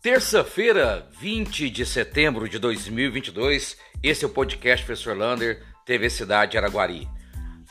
Terça-feira, 20 de setembro de 2022, esse é o podcast Professor Lander, TV Cidade Araguari.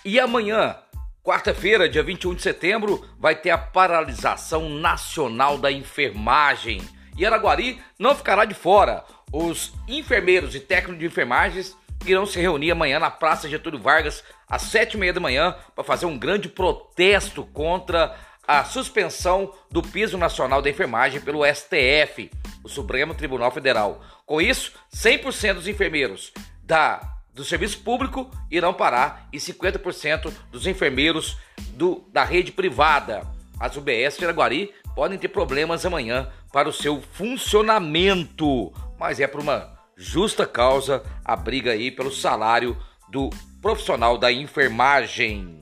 E amanhã, quarta-feira, dia 21 de setembro, vai ter a paralisação nacional da enfermagem. E Araguari não ficará de fora. Os enfermeiros e técnicos de enfermagens irão se reunir amanhã na Praça Getúlio Vargas, às sete e meia da manhã, para fazer um grande protesto contra a suspensão do piso nacional da enfermagem pelo STF, o Supremo Tribunal Federal. Com isso, 100% dos enfermeiros da, do serviço público irão parar e 50% dos enfermeiros do, da rede privada. As UBS de Araguari podem ter problemas amanhã para o seu funcionamento, mas é por uma justa causa a briga aí pelo salário do profissional da enfermagem.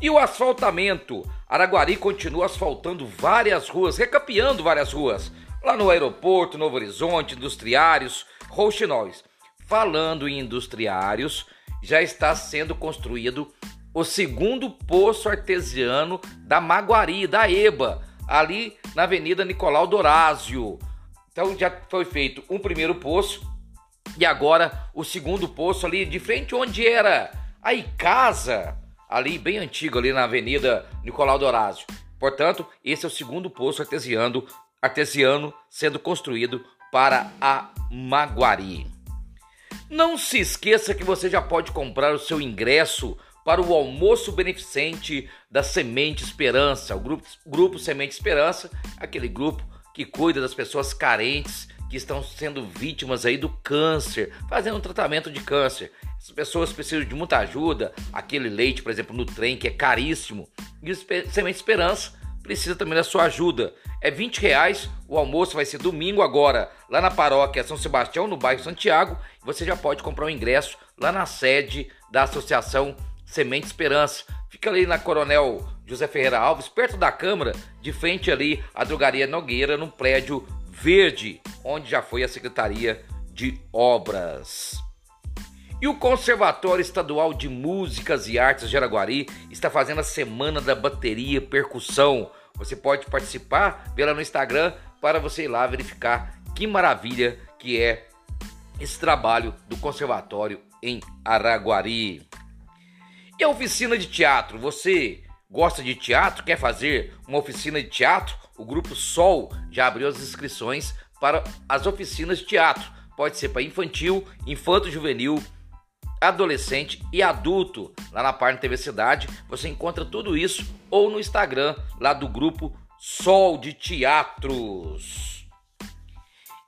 E o asfaltamento? Araguari continua asfaltando várias ruas, recapeando várias ruas. Lá no aeroporto, Novo Horizonte, Industriários, Rouxinóis. Falando em industriários, já está sendo construído o segundo poço artesiano da Maguari, da EBA, ali na Avenida Nicolau Dorásio. Então já foi feito um primeiro poço e agora o segundo poço ali de frente onde era a Icasa, ali bem antigo ali na Avenida Nicolau Dorásio. Portanto, esse é o segundo poço artesiano, artesiano sendo construído para a Maguari. Não se esqueça que você já pode comprar o seu ingresso para o almoço beneficente da Semente Esperança, o grupo, grupo Semente Esperança, aquele grupo que cuida das pessoas carentes que estão sendo vítimas aí do câncer, fazendo um tratamento de câncer. Essas pessoas precisam de muita ajuda, aquele leite, por exemplo, no trem que é caríssimo, e o Semente Esperança precisa também da sua ajuda. É 20 reais, o almoço vai ser domingo agora, lá na paróquia São Sebastião, no bairro Santiago. Você já pode comprar o um ingresso lá na sede da Associação Semente Esperança. Fica ali na Coronel José Ferreira Alves, perto da Câmara, de frente ali à Drogaria Nogueira, num prédio verde, onde já foi a Secretaria de Obras. E o Conservatório Estadual de Músicas e Artes de Araguari está fazendo a Semana da Bateria Percussão. Você pode participar pela no Instagram para você ir lá verificar que maravilha que é esse trabalho do Conservatório em Araguari. E a oficina de teatro, você gosta de teatro, quer fazer uma oficina de teatro? O grupo Sol já abriu as inscrições para as oficinas de teatro. Pode ser para infantil, infanto juvenil, adolescente e adulto. Lá na página TV Cidade você encontra tudo isso ou no Instagram lá do grupo Sol de Teatros.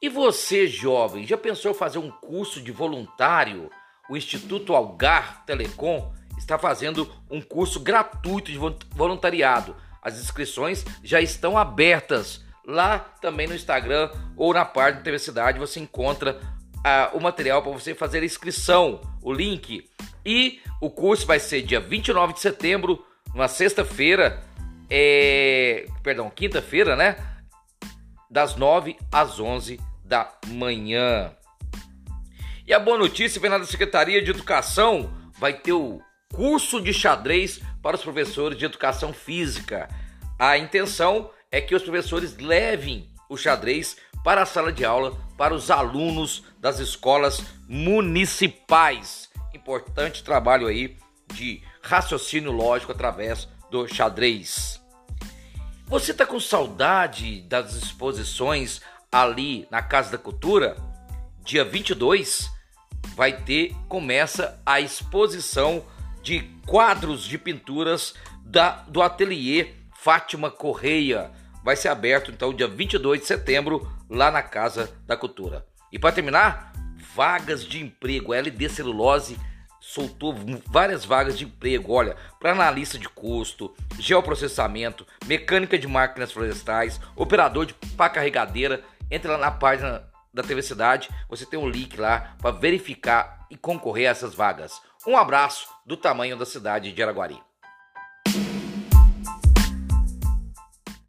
E você, jovem, já pensou fazer um curso de voluntário? O Instituto Algar Telecom está fazendo um curso gratuito de voluntariado. As inscrições já estão abertas. Lá também no Instagram ou na página da TV Cidade você encontra uh, o material para você fazer a inscrição, o link. E o curso vai ser dia 29 de setembro, uma sexta-feira, é... perdão, quinta-feira, né? Das 9 às 11 da manhã. E a boa notícia vem da Secretaria de Educação, vai ter o curso de xadrez para os professores de educação física. A intenção é que os professores levem o xadrez para a sala de aula para os alunos das escolas municipais. Importante trabalho aí de raciocínio lógico através do xadrez. Você está com saudade das exposições ali na Casa da Cultura? Dia 22 vai ter começa a exposição de quadros de pinturas da, do ateliê Fátima Correia. Vai ser aberto então dia 22 de setembro lá na Casa da Cultura. E para terminar, vagas de emprego. A LD Celulose soltou várias vagas de emprego, olha, para analista de custo, geoprocessamento, mecânica de máquinas florestais, operador de pá carregadeira. Entre lá na página da TV Cidade, você tem um link lá para verificar e concorrer a essas vagas. Um abraço do tamanho da cidade de Araguari.